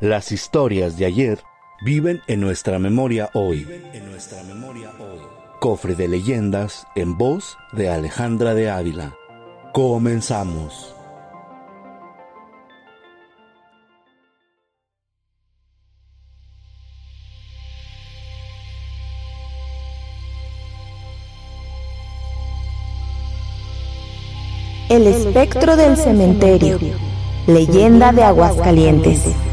Las historias de ayer viven en nuestra memoria hoy. Cofre de leyendas en voz de Alejandra de Ávila. Comenzamos. El espectro del cementerio. Leyenda de Aguascalientes.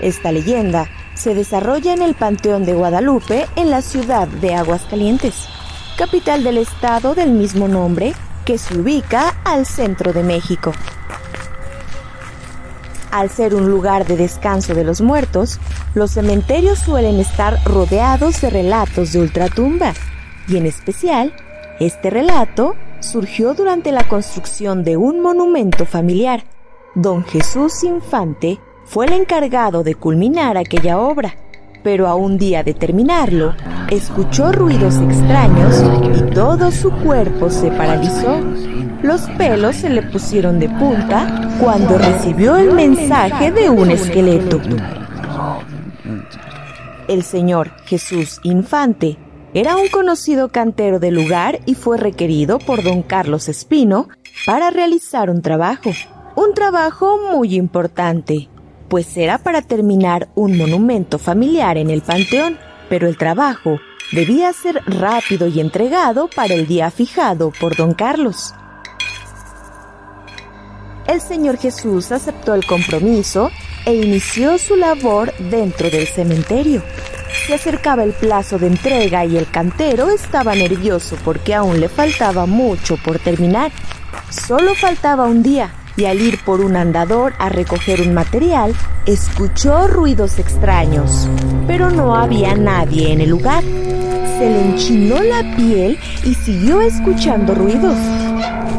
Esta leyenda se desarrolla en el Panteón de Guadalupe en la ciudad de Aguascalientes, capital del estado del mismo nombre que se ubica al centro de México. Al ser un lugar de descanso de los muertos, los cementerios suelen estar rodeados de relatos de ultratumba, y en especial, este relato surgió durante la construcción de un monumento familiar. Don Jesús Infante fue el encargado de culminar aquella obra, pero a un día de terminarlo, escuchó ruidos extraños y todo su cuerpo se paralizó. Los pelos se le pusieron de punta cuando recibió el mensaje de un esqueleto. El señor Jesús Infante era un conocido cantero del lugar y fue requerido por don Carlos Espino para realizar un trabajo. Un trabajo muy importante, pues era para terminar un monumento familiar en el panteón, pero el trabajo debía ser rápido y entregado para el día fijado por don Carlos. El Señor Jesús aceptó el compromiso e inició su labor dentro del cementerio. Se acercaba el plazo de entrega y el cantero estaba nervioso porque aún le faltaba mucho por terminar. Solo faltaba un día y al ir por un andador a recoger un material, escuchó ruidos extraños, pero no había nadie en el lugar. Se le enchinó la piel y siguió escuchando ruidos.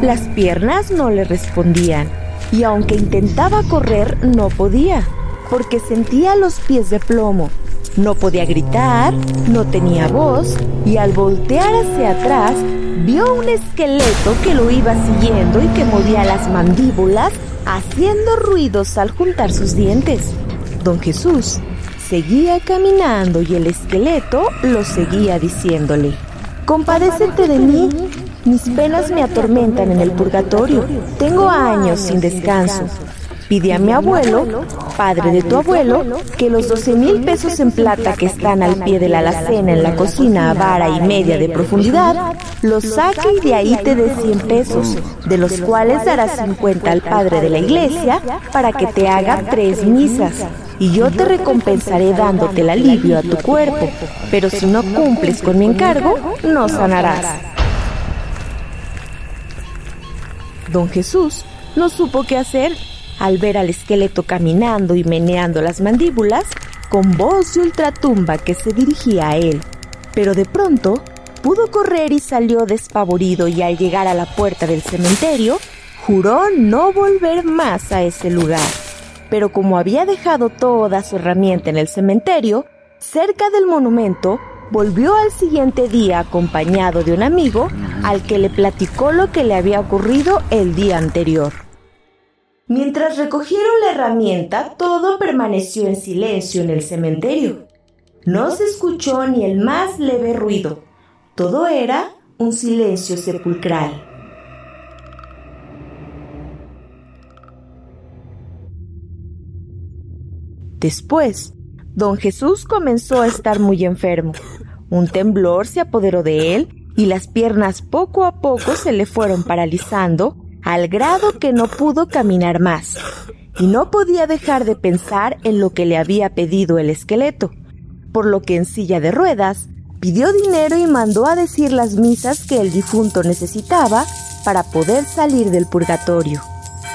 Las piernas no le respondían y aunque intentaba correr no podía, porque sentía los pies de plomo. No podía gritar, no tenía voz y al voltear hacia atrás vio un esqueleto que lo iba siguiendo y que movía las mandíbulas haciendo ruidos al juntar sus dientes. Don Jesús seguía caminando y el esqueleto lo seguía diciéndole, Compadécete de mí, mis penas me atormentan en el purgatorio, tengo años sin descanso. Pide a mi abuelo, padre de tu abuelo, que los 12 mil pesos en plata que están al pie de la alacena en la cocina a vara y media de profundidad, los saque y de ahí te dé 100 pesos, de los cuales darás 50 al padre de la iglesia para que te haga tres misas. Y yo te recompensaré dándote el alivio a tu cuerpo, pero si no cumples con mi encargo, no sanarás. Don Jesús no supo qué hacer al ver al esqueleto caminando y meneando las mandíbulas con voz de ultratumba que se dirigía a él. Pero de pronto pudo correr y salió despavorido y al llegar a la puerta del cementerio, juró no volver más a ese lugar. Pero como había dejado toda su herramienta en el cementerio, cerca del monumento, volvió al siguiente día acompañado de un amigo al que le platicó lo que le había ocurrido el día anterior. Mientras recogieron la herramienta, todo permaneció en silencio en el cementerio. No se escuchó ni el más leve ruido. Todo era un silencio sepulcral. Después, don Jesús comenzó a estar muy enfermo. Un temblor se apoderó de él y las piernas poco a poco se le fueron paralizando al grado que no pudo caminar más. Y no podía dejar de pensar en lo que le había pedido el esqueleto, por lo que en silla de ruedas pidió dinero y mandó a decir las misas que el difunto necesitaba para poder salir del purgatorio.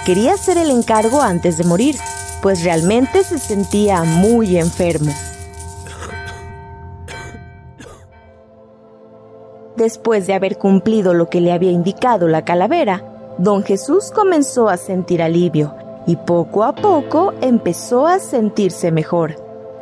Quería hacer el encargo antes de morir, pues realmente se sentía muy enfermo. Después de haber cumplido lo que le había indicado la calavera, don Jesús comenzó a sentir alivio y poco a poco empezó a sentirse mejor.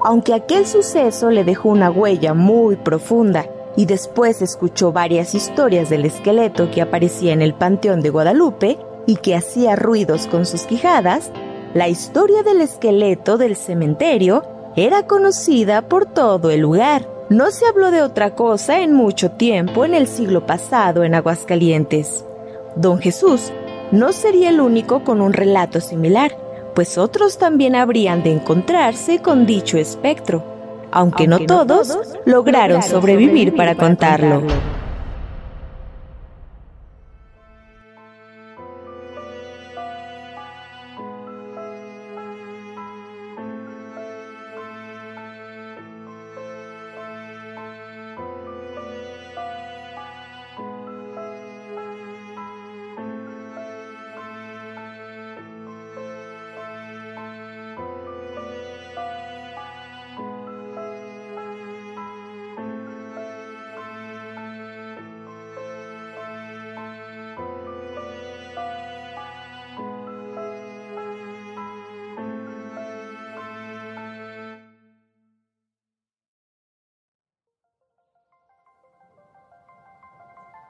Aunque aquel suceso le dejó una huella muy profunda y después escuchó varias historias del esqueleto que aparecía en el Panteón de Guadalupe y que hacía ruidos con sus quijadas, la historia del esqueleto del cementerio era conocida por todo el lugar. No se habló de otra cosa en mucho tiempo en el siglo pasado en Aguascalientes. Don Jesús no sería el único con un relato similar, pues otros también habrían de encontrarse con dicho espectro, aunque, no, todos lograron, sobrevivir, para, contarlo.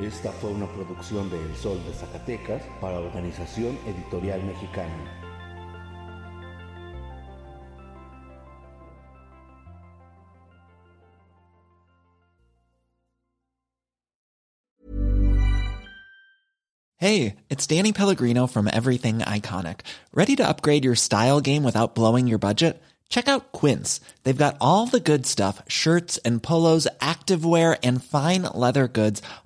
Esta fue una producción de El Sol de Zacatecas para Organización Editorial Mexicana. Hey, it's Danny Pellegrino from Everything Iconic. Ready to upgrade your style game without blowing your budget? Check out Quince. They've got all the good stuff shirts and polos, activewear, and fine leather goods